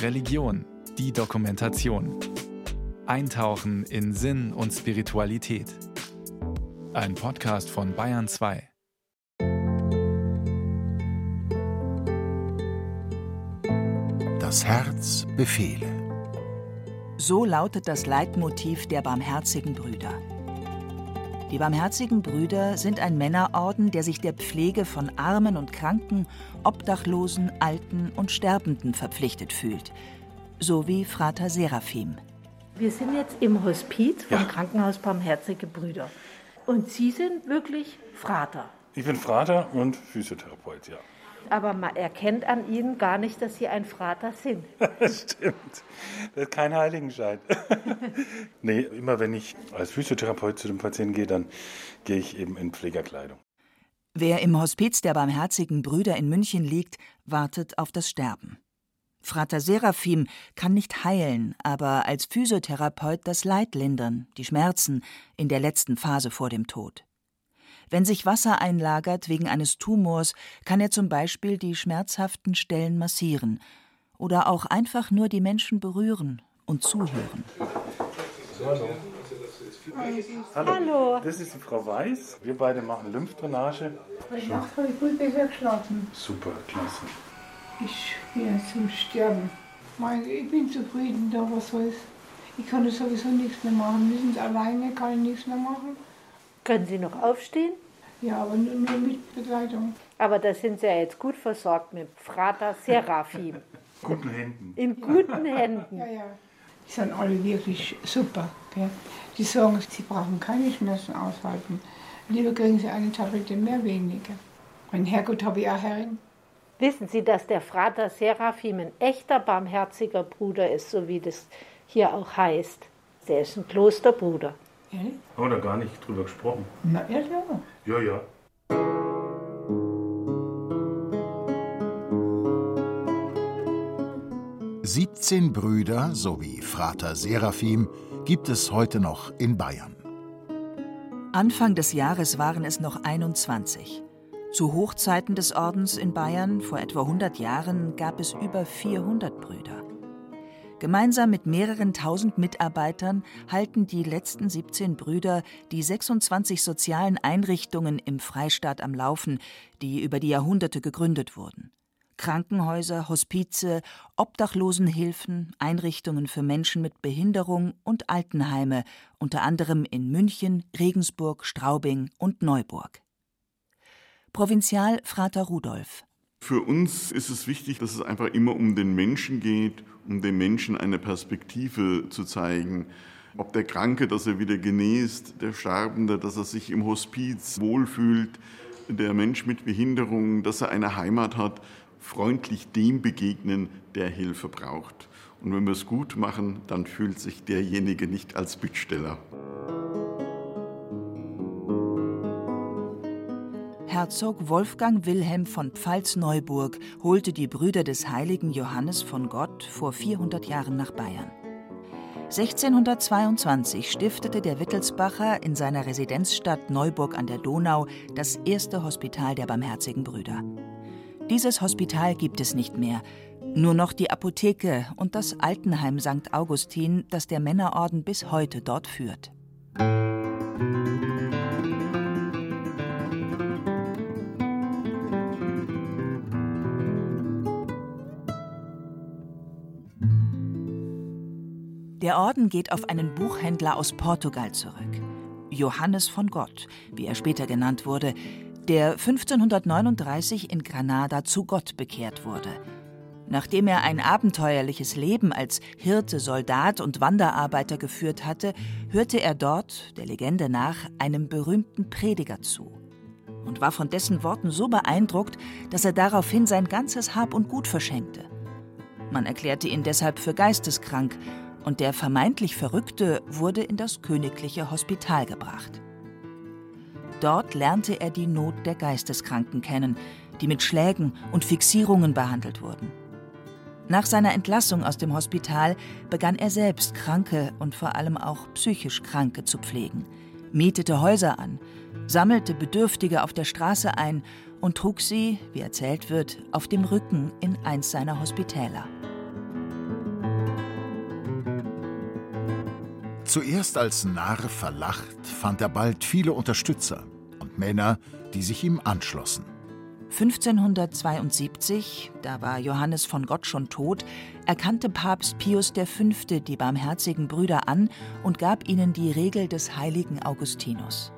Religion, die Dokumentation. Eintauchen in Sinn und Spiritualität. Ein Podcast von Bayern 2. Das Herz befehle. So lautet das Leitmotiv der Barmherzigen Brüder. Die Barmherzigen Brüder sind ein Männerorden, der sich der Pflege von Armen und Kranken, Obdachlosen, Alten und Sterbenden verpflichtet fühlt, so wie Frater Seraphim. Wir sind jetzt im Hospiz vom ja. Krankenhaus Barmherzige Brüder. Und Sie sind wirklich Frater. Ich bin Frater und Physiotherapeut, ja aber man erkennt an ihnen gar nicht, dass sie ein Frater sind. Das stimmt. Das ist kein Heiligenschein. nee, immer wenn ich als Physiotherapeut zu dem Patienten gehe, dann gehe ich eben in Pflegerkleidung. Wer im Hospiz der Barmherzigen Brüder in München liegt, wartet auf das Sterben. Frater Seraphim kann nicht heilen, aber als Physiotherapeut das Leid lindern, die Schmerzen in der letzten Phase vor dem Tod. Wenn sich Wasser einlagert wegen eines Tumors, kann er zum Beispiel die schmerzhaften Stellen massieren oder auch einfach nur die Menschen berühren und zuhören. Hallo. Hallo. Hallo. Das ist die Frau Weiß. Wir beide machen Lymphdrainage. Ich habe gut besser geschlafen. Super, klasse. Ich bin zum Sterben. Ich bin zufrieden, da was soll's. Ich kann sowieso nichts mehr machen. Müssen Sie alleine, kann ich nichts mehr machen. Können Sie noch aufstehen? Ja, aber nur mit Begleitung. Aber da sind Sie ja jetzt gut versorgt mit Frater Seraphim. guten Händen. In guten Händen. Ja, ja. Die sind alle wirklich super. Gell? Die sagen, sie brauchen keine Schmerzen aushalten. Lieber kriegen sie eine Tablette mehr weniger. Mein Herrgott habe ich auch Herrin. Wissen Sie, dass der Frater Seraphim ein echter barmherziger Bruder ist, so wie das hier auch heißt? Der ist ein Klosterbruder. Ehrlich? Haben wir da gar nicht drüber gesprochen? Na, ehrlich? Ja, ja. Siebzehn Brüder sowie Frater Seraphim gibt es heute noch in Bayern. Anfang des Jahres waren es noch 21. Zu Hochzeiten des Ordens in Bayern vor etwa 100 Jahren gab es über 400 Brüder. Gemeinsam mit mehreren tausend Mitarbeitern halten die letzten 17 Brüder die 26 sozialen Einrichtungen im Freistaat am Laufen, die über die Jahrhunderte gegründet wurden. Krankenhäuser, Hospize, Obdachlosenhilfen, Einrichtungen für Menschen mit Behinderung und Altenheime, unter anderem in München, Regensburg, Straubing und Neuburg. Provinzial Frater Rudolf für uns ist es wichtig, dass es einfach immer um den Menschen geht, um dem Menschen eine Perspektive zu zeigen. Ob der Kranke, dass er wieder genäst, der Sterbende, dass er sich im Hospiz wohlfühlt, der Mensch mit Behinderung, dass er eine Heimat hat, freundlich dem begegnen, der Hilfe braucht. Und wenn wir es gut machen, dann fühlt sich derjenige nicht als Bittsteller. Herzog Wolfgang Wilhelm von Pfalz-Neuburg holte die Brüder des heiligen Johannes von Gott vor 400 Jahren nach Bayern. 1622 stiftete der Wittelsbacher in seiner Residenzstadt Neuburg an der Donau das erste Hospital der Barmherzigen Brüder. Dieses Hospital gibt es nicht mehr, nur noch die Apotheke und das Altenheim St. Augustin, das der Männerorden bis heute dort führt. Der Orden geht auf einen Buchhändler aus Portugal zurück. Johannes von Gott, wie er später genannt wurde, der 1539 in Granada zu Gott bekehrt wurde. Nachdem er ein abenteuerliches Leben als Hirte, Soldat und Wanderarbeiter geführt hatte, hörte er dort, der Legende nach, einem berühmten Prediger zu und war von dessen Worten so beeindruckt, dass er daraufhin sein ganzes Hab und Gut verschenkte. Man erklärte ihn deshalb für geisteskrank und der vermeintlich Verrückte wurde in das königliche Hospital gebracht. Dort lernte er die Not der Geisteskranken kennen, die mit Schlägen und Fixierungen behandelt wurden. Nach seiner Entlassung aus dem Hospital begann er selbst Kranke und vor allem auch psychisch Kranke zu pflegen. mietete Häuser an, sammelte Bedürftige auf der Straße ein und trug sie, wie erzählt wird, auf dem Rücken in eins seiner Hospitäler. Zuerst als Narr verlacht, fand er bald viele Unterstützer und Männer, die sich ihm anschlossen. 1572, da war Johannes von Gott schon tot, erkannte Papst Pius V. die barmherzigen Brüder an und gab ihnen die Regel des heiligen Augustinus.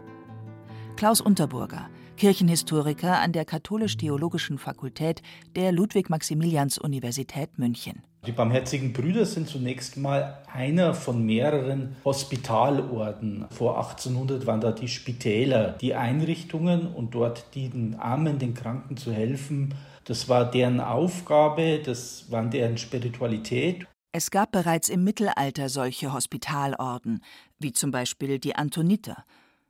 Klaus Unterburger, Kirchenhistoriker an der Katholisch-Theologischen Fakultät der Ludwig-Maximilians-Universität München. Die Barmherzigen Brüder sind zunächst mal einer von mehreren Hospitalorden. Vor 1800 waren da die Spitäler, die Einrichtungen und dort den Armen, den Kranken zu helfen. Das war deren Aufgabe, das war deren Spiritualität. Es gab bereits im Mittelalter solche Hospitalorden, wie zum Beispiel die Antoniter.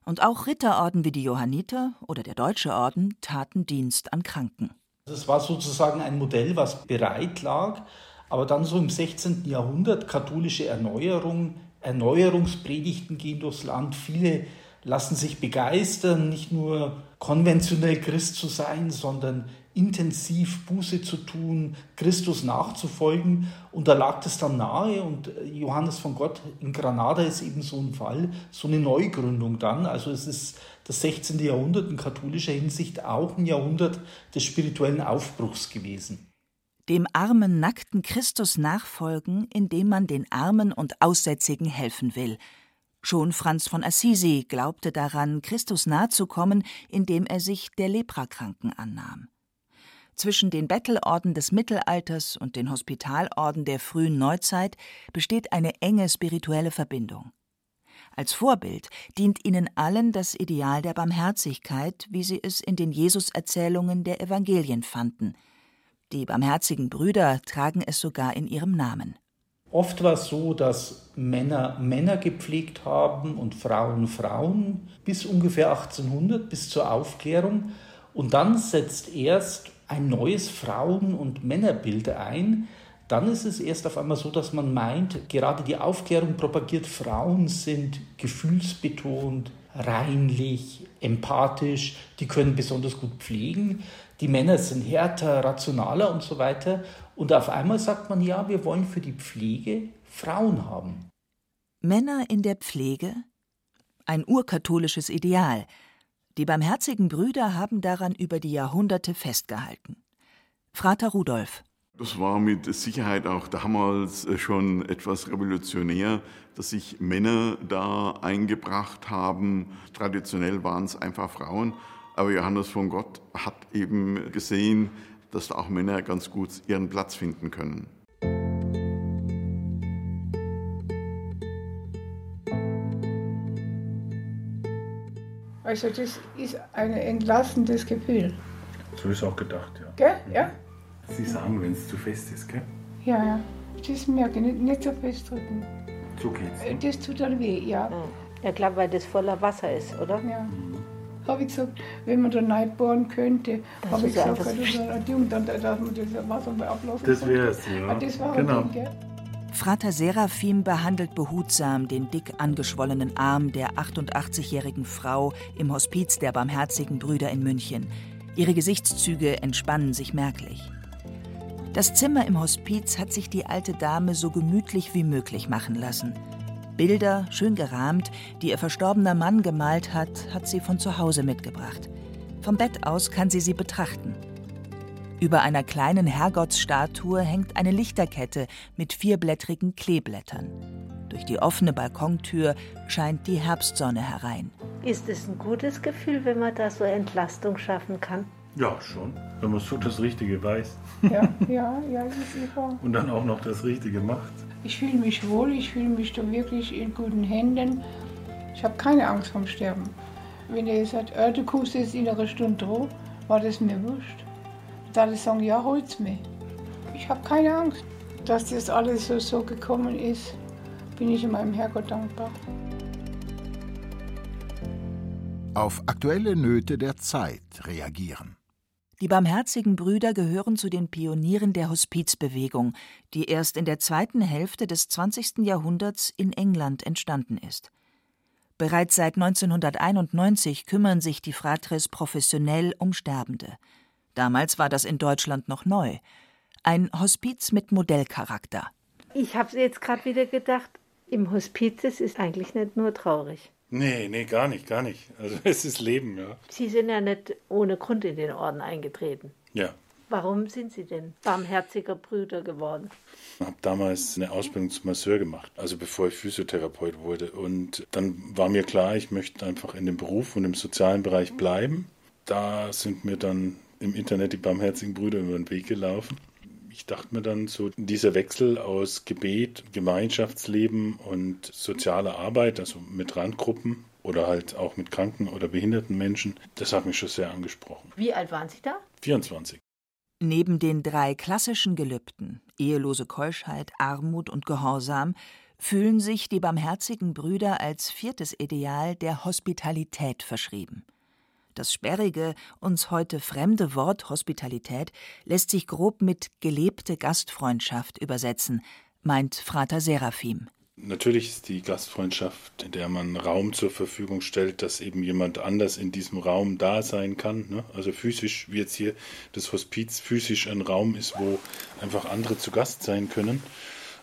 Und auch Ritterorden wie die Johanniter oder der Deutsche Orden taten Dienst an Kranken. Das war sozusagen ein Modell, was bereit lag, aber dann so im 16. Jahrhundert katholische Erneuerung, Erneuerungspredigten gehen durchs Land. Viele lassen sich begeistern, nicht nur konventionell Christ zu sein, sondern intensiv Buße zu tun, Christus nachzufolgen. Und da lag das dann nahe und Johannes von Gott in Granada ist eben so ein Fall, so eine Neugründung dann. Also es ist das 16. Jahrhundert in katholischer Hinsicht auch ein Jahrhundert des spirituellen Aufbruchs gewesen dem armen, nackten Christus nachfolgen, indem man den Armen und Aussätzigen helfen will. Schon Franz von Assisi glaubte daran, Christus nahezukommen, indem er sich der Leprakranken annahm. Zwischen den Bettelorden des Mittelalters und den Hospitalorden der frühen Neuzeit besteht eine enge spirituelle Verbindung. Als Vorbild dient ihnen allen das Ideal der Barmherzigkeit, wie sie es in den Jesuserzählungen der Evangelien fanden – die barmherzigen Brüder tragen es sogar in ihrem Namen. Oft war es so, dass Männer Männer gepflegt haben und Frauen Frauen bis ungefähr 1800, bis zur Aufklärung. Und dann setzt erst ein neues Frauen- und Männerbild ein. Dann ist es erst auf einmal so, dass man meint, gerade die Aufklärung propagiert, Frauen sind gefühlsbetont, reinlich, empathisch, die können besonders gut pflegen die Männer sind härter, rationaler und so weiter. Und auf einmal sagt man, ja, wir wollen für die Pflege Frauen haben. Männer in der Pflege? Ein urkatholisches Ideal. Die barmherzigen Brüder haben daran über die Jahrhunderte festgehalten. Frater Rudolf. Das war mit Sicherheit auch damals schon etwas revolutionär, dass sich Männer da eingebracht haben. Traditionell waren es einfach Frauen. Aber Johannes von Gott hat eben gesehen, dass da auch Männer ganz gut ihren Platz finden können. Also das ist ein entlassendes Gefühl. So ist auch gedacht, ja. Gell? Ja? Sie sagen, wenn es zu fest ist, gell? Ja, ja. Das merke ich, nicht, nicht so festdrücken. So geht's. Ne? Das tut dann weh, ja. Ja, klar, weil das voller Wasser ist, oder? Ja. Mhm habe ich gesagt, wenn man da neu bohren könnte, habe ich gesagt, das ist ein Ding, dann, dass man das Wasser mal ablassen Das wäre es, ja. Ah, das war genau. Ding, gell? Frater Seraphim behandelt behutsam den dick angeschwollenen Arm der 88-jährigen Frau im Hospiz der Barmherzigen Brüder in München. Ihre Gesichtszüge entspannen sich merklich. Das Zimmer im Hospiz hat sich die alte Dame so gemütlich wie möglich machen lassen. Bilder, schön gerahmt, die ihr verstorbener Mann gemalt hat, hat sie von zu Hause mitgebracht. Vom Bett aus kann sie sie betrachten. Über einer kleinen Herrgottsstatue hängt eine Lichterkette mit vierblättrigen Kleeblättern. Durch die offene Balkontür scheint die Herbstsonne herein. Ist es ein gutes Gefühl, wenn man da so Entlastung schaffen kann? Ja, schon. Wenn man so das Richtige weiß. Ja, ja, ja, das ist wahr. Und dann auch noch das Richtige macht. Ich fühle mich wohl, ich fühle mich da wirklich in guten Händen. Ich habe keine Angst vorm Sterben. Wenn er sagt, äh, du kommst jetzt in einer Stunde drauf, war das mir wurscht. Da ich sagen, ja, hol's mir. Ich habe keine Angst. Dass das alles so, so gekommen ist, bin ich meinem Herrgott dankbar. Auf aktuelle Nöte der Zeit reagieren. Die Barmherzigen Brüder gehören zu den Pionieren der Hospizbewegung, die erst in der zweiten Hälfte des 20. Jahrhunderts in England entstanden ist. Bereits seit 1991 kümmern sich die Fratres professionell um Sterbende. Damals war das in Deutschland noch neu. Ein Hospiz mit Modellcharakter. Ich habe jetzt gerade wieder gedacht, im Hospiz ist eigentlich nicht nur traurig. Nee, nee, gar nicht, gar nicht. Also es ist Leben, ja. Sie sind ja nicht ohne Grund in den Orden eingetreten. Ja. Warum sind Sie denn barmherziger Brüder geworden? Ich habe damals eine Ausbildung zum Masseur gemacht, also bevor ich Physiotherapeut wurde. Und dann war mir klar, ich möchte einfach in dem Beruf und im sozialen Bereich bleiben. Da sind mir dann im Internet die barmherzigen Brüder über den Weg gelaufen. Ich dachte mir dann so, dieser Wechsel aus Gebet, Gemeinschaftsleben und sozialer Arbeit, also mit Randgruppen oder halt auch mit kranken oder behinderten Menschen, das hat mich schon sehr angesprochen. Wie alt waren Sie da? 24. Neben den drei klassischen Gelübden ehelose Keuschheit, Armut und Gehorsam fühlen sich die barmherzigen Brüder als viertes Ideal der Hospitalität verschrieben. Das sperrige, uns heute fremde Wort Hospitalität lässt sich grob mit gelebte Gastfreundschaft übersetzen, meint Frater Seraphim. Natürlich ist die Gastfreundschaft, in der man Raum zur Verfügung stellt, dass eben jemand anders in diesem Raum da sein kann. Ne? Also physisch, wie jetzt hier das Hospiz physisch ein Raum ist, wo einfach andere zu Gast sein können.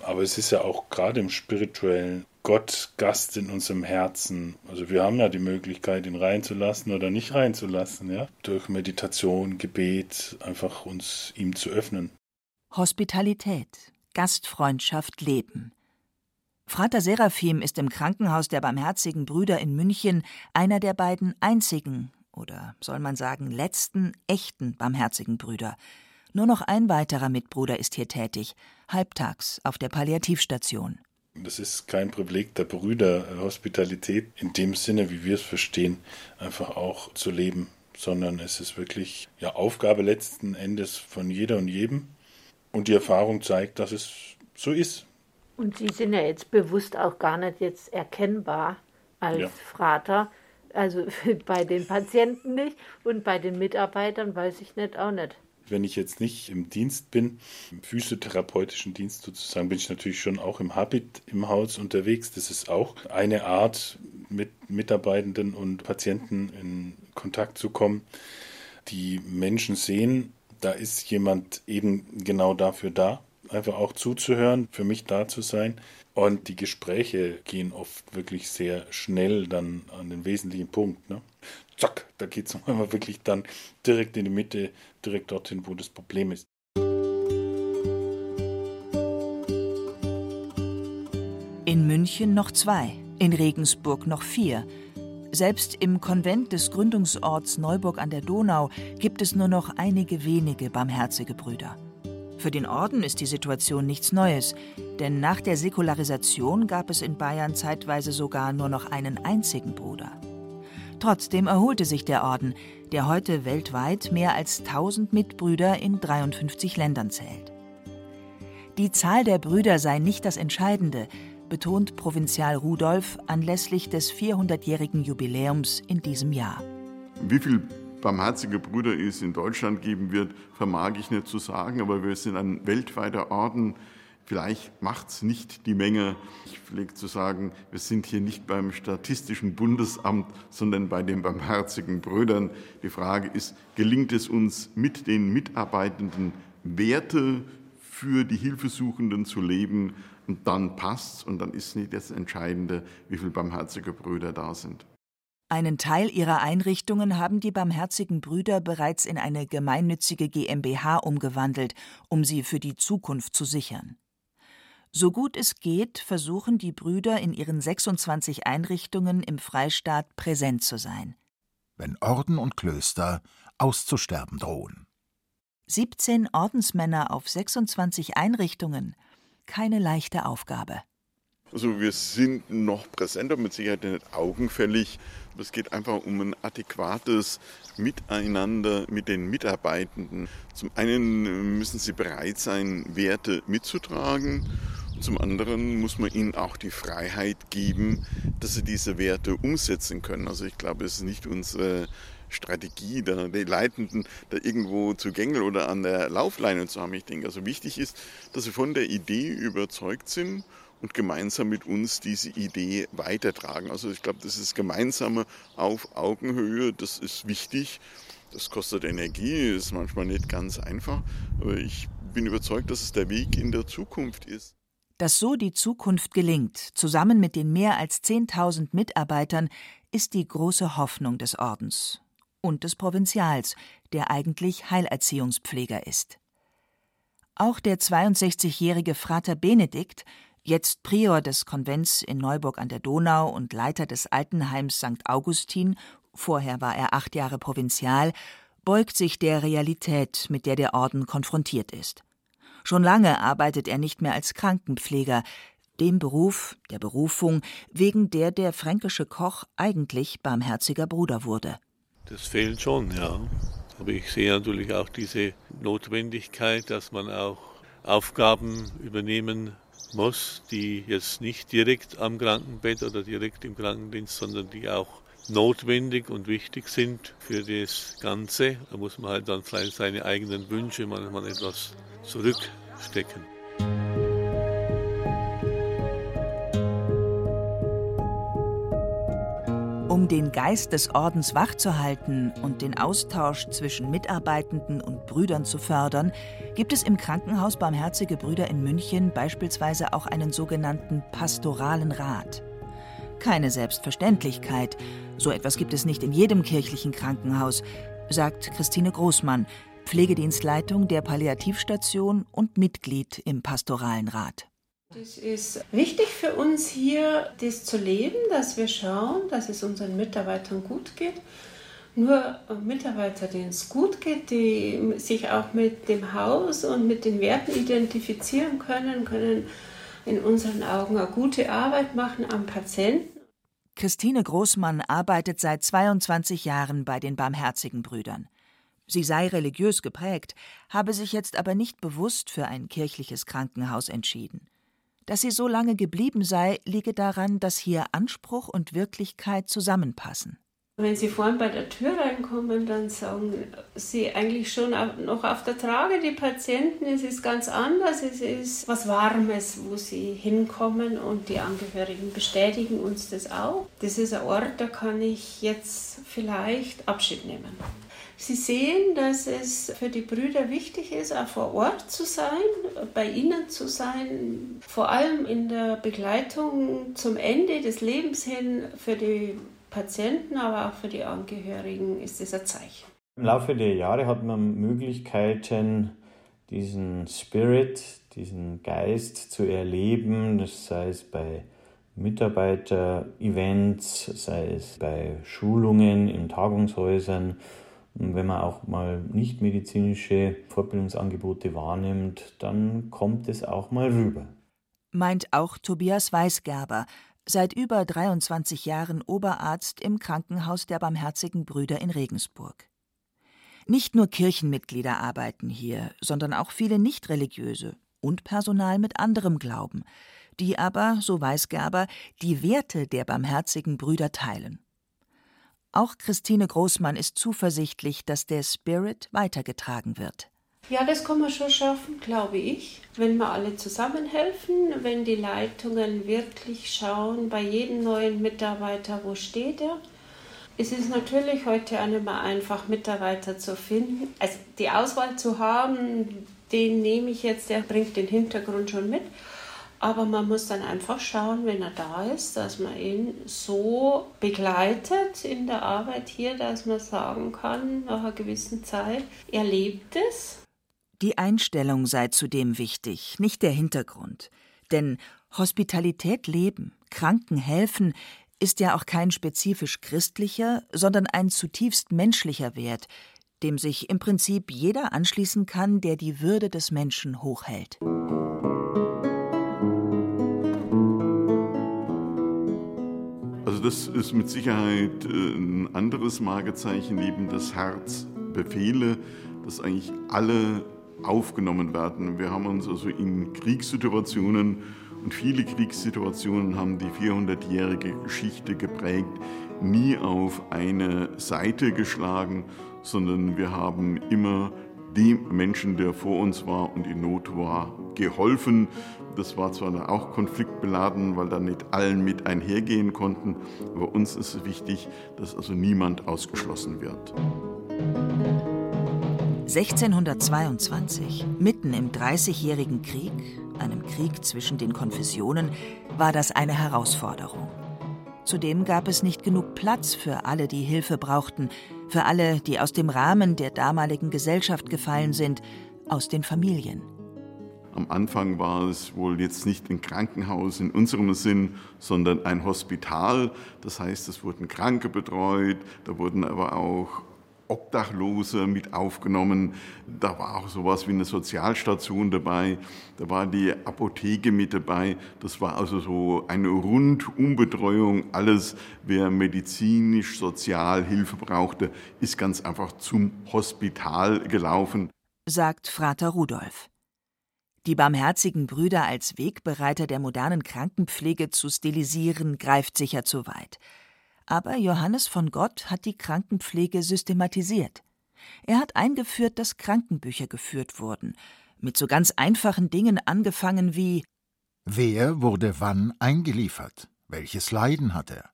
Aber es ist ja auch gerade im spirituellen Gott Gast in unserem Herzen. Also wir haben ja die Möglichkeit, ihn reinzulassen oder nicht reinzulassen, ja. Durch Meditation, Gebet, einfach uns ihm zu öffnen. Hospitalität, Gastfreundschaft, Leben. Frater Seraphim ist im Krankenhaus der Barmherzigen Brüder in München einer der beiden einzigen oder soll man sagen letzten echten Barmherzigen Brüder. Nur noch ein weiterer Mitbruder ist hier tätig, halbtags auf der Palliativstation. Das ist kein Privileg der Brüder, Hospitalität in dem Sinne, wie wir es verstehen, einfach auch zu leben, sondern es ist wirklich ja Aufgabe letzten Endes von jeder und jedem. Und die Erfahrung zeigt, dass es so ist. Und Sie sind ja jetzt bewusst auch gar nicht jetzt erkennbar als ja. Frater. Also bei den Patienten nicht und bei den Mitarbeitern weiß ich nicht auch nicht. Wenn ich jetzt nicht im Dienst bin, im physiotherapeutischen Dienst sozusagen, bin ich natürlich schon auch im Habit im Haus unterwegs. Das ist auch eine Art, mit Mitarbeitenden und Patienten in Kontakt zu kommen. Die Menschen sehen, da ist jemand eben genau dafür da einfach auch zuzuhören, für mich da zu sein. Und die Gespräche gehen oft wirklich sehr schnell dann an den wesentlichen Punkt. Ne? Zack, da geht es manchmal wirklich dann direkt in die Mitte, direkt dorthin, wo das Problem ist. In München noch zwei, in Regensburg noch vier. Selbst im Konvent des Gründungsorts Neuburg an der Donau gibt es nur noch einige wenige barmherzige Brüder. Für den Orden ist die Situation nichts Neues, denn nach der Säkularisation gab es in Bayern zeitweise sogar nur noch einen einzigen Bruder. Trotzdem erholte sich der Orden, der heute weltweit mehr als 1000 Mitbrüder in 53 Ländern zählt. Die Zahl der Brüder sei nicht das Entscheidende, betont Provinzial Rudolf anlässlich des 400-jährigen Jubiläums in diesem Jahr. Wie viele barmherzige Brüder es in Deutschland geben wird, vermag ich nicht zu sagen, aber wir sind ein weltweiter Orden. Vielleicht macht es nicht die Menge. Ich pflege zu sagen, wir sind hier nicht beim Statistischen Bundesamt, sondern bei den barmherzigen Brüdern. Die Frage ist, gelingt es uns mit den Mitarbeitenden Werte für die Hilfesuchenden zu leben? Und dann passt und dann ist nicht das Entscheidende, wie viele barmherzige Brüder da sind. Einen Teil ihrer Einrichtungen haben die Barmherzigen Brüder bereits in eine gemeinnützige GmbH umgewandelt, um sie für die Zukunft zu sichern. So gut es geht, versuchen die Brüder in ihren 26 Einrichtungen im Freistaat präsent zu sein. Wenn Orden und Klöster auszusterben drohen. 17 Ordensmänner auf 26 Einrichtungen. Keine leichte Aufgabe. Also wir sind noch präsenter, mit Sicherheit nicht augenfällig. Es geht einfach um ein adäquates Miteinander mit den Mitarbeitenden. Zum einen müssen sie bereit sein, Werte mitzutragen. Zum anderen muss man ihnen auch die Freiheit geben, dass sie diese Werte umsetzen können. Also ich glaube, es ist nicht unsere Strategie, da die Leitenden da irgendwo zu gängeln oder an der Laufleine zu haben. Ich denke, also wichtig ist, dass sie von der Idee überzeugt sind und gemeinsam mit uns diese Idee weitertragen. Also ich glaube, das ist gemeinsame auf Augenhöhe, das ist wichtig. Das kostet Energie, ist manchmal nicht ganz einfach, aber ich bin überzeugt, dass es der Weg in der Zukunft ist. Dass so die Zukunft gelingt, zusammen mit den mehr als 10.000 Mitarbeitern, ist die große Hoffnung des Ordens und des Provinzials, der eigentlich Heilerziehungspfleger ist. Auch der 62-jährige Frater Benedikt, jetzt Prior des Konvents in Neuburg an der Donau und Leiter des Altenheims St. Augustin, vorher war er acht Jahre Provinzial, beugt sich der Realität, mit der der Orden konfrontiert ist. Schon lange arbeitet er nicht mehr als Krankenpfleger, dem Beruf, der Berufung, wegen der der fränkische Koch eigentlich barmherziger Bruder wurde. Das fehlt schon, ja. Aber ich sehe natürlich auch diese Notwendigkeit, dass man auch Aufgaben übernehmen muss, die jetzt nicht direkt am Krankenbett oder direkt im Krankendienst, sondern die auch notwendig und wichtig sind für das Ganze. Da muss man halt dann vielleicht seine eigenen Wünsche manchmal etwas zurückstecken. Um den Geist des Ordens wachzuhalten und den Austausch zwischen Mitarbeitenden und Brüdern zu fördern, gibt es im Krankenhaus Barmherzige Brüder in München beispielsweise auch einen sogenannten Pastoralen Rat. Keine Selbstverständlichkeit, so etwas gibt es nicht in jedem kirchlichen Krankenhaus, sagt Christine Großmann, Pflegedienstleitung der Palliativstation und Mitglied im Pastoralen Rat. Es ist wichtig für uns hier, das zu leben, dass wir schauen, dass es unseren Mitarbeitern gut geht. Nur Mitarbeiter, denen es gut geht, die sich auch mit dem Haus und mit den Werten identifizieren können, können in unseren Augen eine gute Arbeit machen am Patienten. Christine Großmann arbeitet seit 22 Jahren bei den Barmherzigen Brüdern. Sie sei religiös geprägt, habe sich jetzt aber nicht bewusst für ein kirchliches Krankenhaus entschieden. Dass sie so lange geblieben sei, liege daran, dass hier Anspruch und Wirklichkeit zusammenpassen. Wenn Sie vorhin bei der Tür reinkommen, dann sagen Sie eigentlich schon noch auf der Trage die Patienten, es ist ganz anders, es ist was Warmes, wo Sie hinkommen und die Angehörigen bestätigen uns das auch. Das ist ein Ort, da kann ich jetzt vielleicht Abschied nehmen. Sie sehen, dass es für die Brüder wichtig ist, auch vor Ort zu sein, bei ihnen zu sein, vor allem in der Begleitung zum Ende des Lebens hin für die Patienten, aber auch für die Angehörigen ist es ein Zeichen. Im Laufe der Jahre hat man Möglichkeiten, diesen Spirit, diesen Geist zu erleben, das sei es bei Mitarbeiter-Events, sei es bei Schulungen in Tagungshäusern und wenn man auch mal nicht medizinische Fortbildungsangebote wahrnimmt, dann kommt es auch mal rüber. Meint auch Tobias Weisgerber, seit über 23 Jahren Oberarzt im Krankenhaus der Barmherzigen Brüder in Regensburg. Nicht nur Kirchenmitglieder arbeiten hier, sondern auch viele Nichtreligiöse und Personal mit anderem Glauben, die aber, so Weisgerber, die Werte der Barmherzigen Brüder teilen. Auch Christine Großmann ist zuversichtlich, dass der Spirit weitergetragen wird. Ja, das kann man schon schaffen, glaube ich, wenn wir alle zusammenhelfen, wenn die Leitungen wirklich schauen, bei jedem neuen Mitarbeiter, wo steht er. Es ist natürlich heute auch nicht mehr einfach, Mitarbeiter zu finden. Also die Auswahl zu haben, den nehme ich jetzt, der bringt den Hintergrund schon mit. Aber man muss dann einfach schauen, wenn er da ist, dass man ihn so begleitet in der Arbeit hier, dass man sagen kann, nach einer gewissen Zeit, er lebt es. Die Einstellung sei zudem wichtig, nicht der Hintergrund. Denn Hospitalität leben, Kranken helfen, ist ja auch kein spezifisch christlicher, sondern ein zutiefst menschlicher Wert, dem sich im Prinzip jeder anschließen kann, der die Würde des Menschen hochhält. Das ist mit Sicherheit äh, ein anderes Markezeichen neben das Herz Befehle, dass eigentlich alle aufgenommen werden. Wir haben uns also in Kriegssituationen und viele Kriegssituationen haben die 400-jährige Geschichte geprägt, nie auf eine Seite geschlagen, sondern wir haben immer dem Menschen, der vor uns war und in Not war, geholfen. Das war zwar auch konfliktbeladen, weil da nicht allen mit einhergehen konnten, aber uns ist wichtig, dass also niemand ausgeschlossen wird. 1622, mitten im Dreißigjährigen Krieg, einem Krieg zwischen den Konfessionen, war das eine Herausforderung. Zudem gab es nicht genug Platz für alle, die Hilfe brauchten, für alle, die aus dem Rahmen der damaligen Gesellschaft gefallen sind, aus den Familien. Am Anfang war es wohl jetzt nicht ein Krankenhaus in unserem Sinn, sondern ein Hospital. Das heißt, es wurden Kranke betreut, da wurden aber auch Obdachlose mit aufgenommen. Da war auch sowas wie eine Sozialstation dabei. Da war die Apotheke mit dabei. Das war also so eine Rundumbetreuung. Alles, wer medizinisch, sozial Hilfe brauchte, ist ganz einfach zum Hospital gelaufen. Sagt Frater Rudolf. Die barmherzigen Brüder als Wegbereiter der modernen Krankenpflege zu stilisieren, greift sicher zu weit. Aber Johannes von Gott hat die Krankenpflege systematisiert. Er hat eingeführt, dass Krankenbücher geführt wurden, mit so ganz einfachen Dingen angefangen wie Wer wurde wann eingeliefert? Welches Leiden hat er?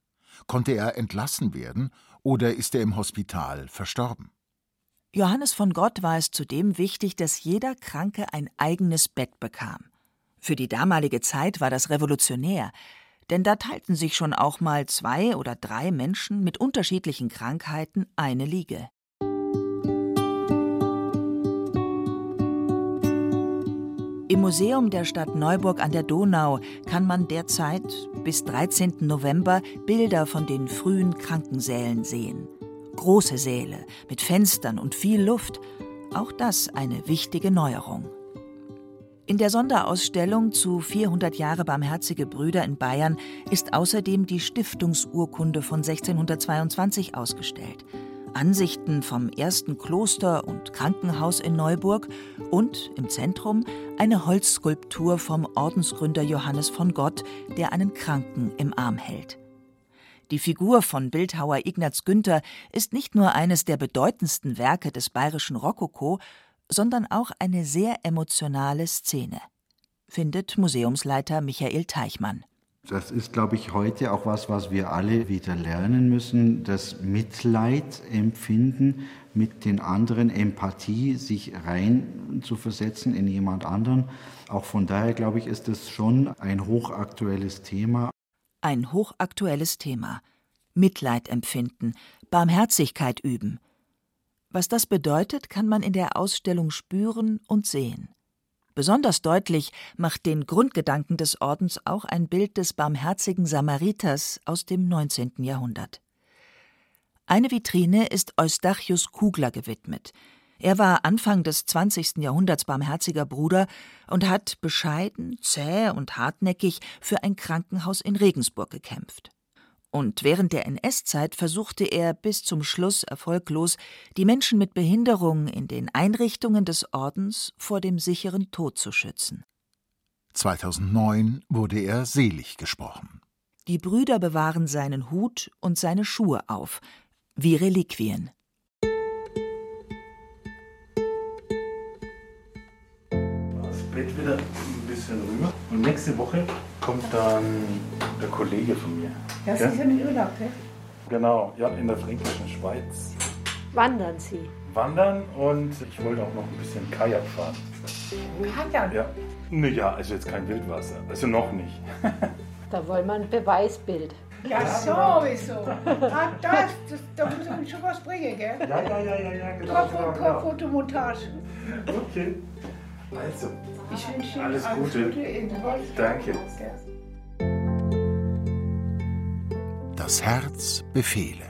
Konnte er entlassen werden oder ist er im Hospital verstorben? Johannes von Gott war es zudem wichtig, dass jeder Kranke ein eigenes Bett bekam. Für die damalige Zeit war das revolutionär, denn da teilten sich schon auch mal zwei oder drei Menschen mit unterschiedlichen Krankheiten eine Liege. Im Museum der Stadt Neuburg an der Donau kann man derzeit bis 13. November Bilder von den frühen Krankensälen sehen. Große Säle mit Fenstern und viel Luft, auch das eine wichtige Neuerung. In der Sonderausstellung zu 400 Jahre Barmherzige Brüder in Bayern ist außerdem die Stiftungsurkunde von 1622 ausgestellt. Ansichten vom ersten Kloster und Krankenhaus in Neuburg und im Zentrum eine Holzskulptur vom Ordensgründer Johannes von Gott, der einen Kranken im Arm hält. Die Figur von Bildhauer Ignaz Günther ist nicht nur eines der bedeutendsten Werke des bayerischen Rokoko, sondern auch eine sehr emotionale Szene, findet Museumsleiter Michael Teichmann. Das ist, glaube ich, heute auch was, was wir alle wieder lernen müssen, das Mitleid empfinden mit den anderen, Empathie, sich rein zu versetzen in jemand anderen. Auch von daher, glaube ich, ist es schon ein hochaktuelles Thema. Ein hochaktuelles Thema. Mitleid empfinden, Barmherzigkeit üben. Was das bedeutet, kann man in der Ausstellung spüren und sehen. Besonders deutlich macht den Grundgedanken des Ordens auch ein Bild des barmherzigen Samariters aus dem 19. Jahrhundert. Eine Vitrine ist Eustachius Kugler gewidmet. Er war Anfang des 20. Jahrhunderts barmherziger Bruder und hat bescheiden, zäh und hartnäckig für ein Krankenhaus in Regensburg gekämpft und während der NS-Zeit versuchte er bis zum Schluss erfolglos, die Menschen mit Behinderung in den Einrichtungen des Ordens vor dem sicheren Tod zu schützen. 2009 wurde er selig gesprochen. Die Brüder bewahren seinen Hut und seine Schuhe auf, wie Reliquien. Das Bett wieder ein bisschen rüber. Und nächste Woche kommt dann der Kollege von mir. Ja, Sie sind in Urlaub, ja? Genau, ja, in der fränkischen Schweiz. Wandern Sie? Wandern und ich wollte auch noch ein bisschen Kajak fahren. Kajak? Ja. Naja, also jetzt kein Wildwasser. Also noch nicht. da wollen wir ein Beweisbild. Ja, sowieso. ah, das, das, da muss man schon was bringen, gell? Ja, ja, ja, ja, ja genau. Koch- und genau. Fotomontage. Okay. Also, ich wünsche Ihnen alles Gute. Gute Danke. Das Herz befehle.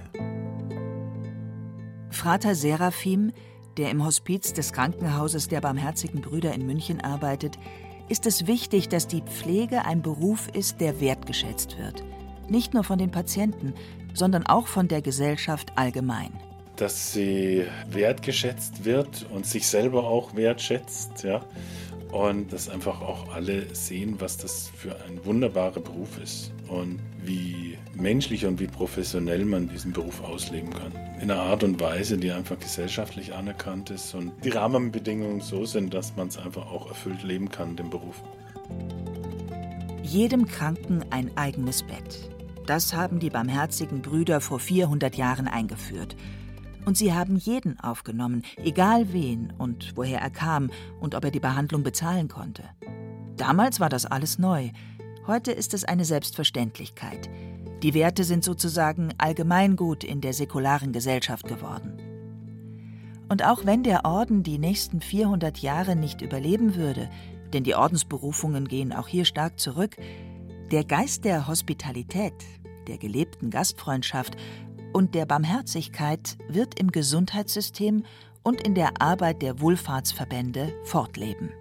Frater Seraphim, der im Hospiz des Krankenhauses der Barmherzigen Brüder in München arbeitet, ist es wichtig, dass die Pflege ein Beruf ist, der wertgeschätzt wird. Nicht nur von den Patienten, sondern auch von der Gesellschaft allgemein. Dass sie wertgeschätzt wird und sich selber auch wertschätzt, ja. Und dass einfach auch alle sehen, was das für ein wunderbarer Beruf ist und wie menschlich und wie professionell man diesen Beruf ausleben kann. In einer Art und Weise, die einfach gesellschaftlich anerkannt ist und die Rahmenbedingungen so sind, dass man es einfach auch erfüllt leben kann, den Beruf. Jedem Kranken ein eigenes Bett. Das haben die barmherzigen Brüder vor 400 Jahren eingeführt. Und sie haben jeden aufgenommen, egal wen und woher er kam und ob er die Behandlung bezahlen konnte. Damals war das alles neu. Heute ist es eine Selbstverständlichkeit. Die Werte sind sozusagen Allgemeingut in der säkularen Gesellschaft geworden. Und auch wenn der Orden die nächsten 400 Jahre nicht überleben würde, denn die Ordensberufungen gehen auch hier stark zurück, der Geist der Hospitalität, der gelebten Gastfreundschaft und der Barmherzigkeit wird im Gesundheitssystem und in der Arbeit der Wohlfahrtsverbände fortleben.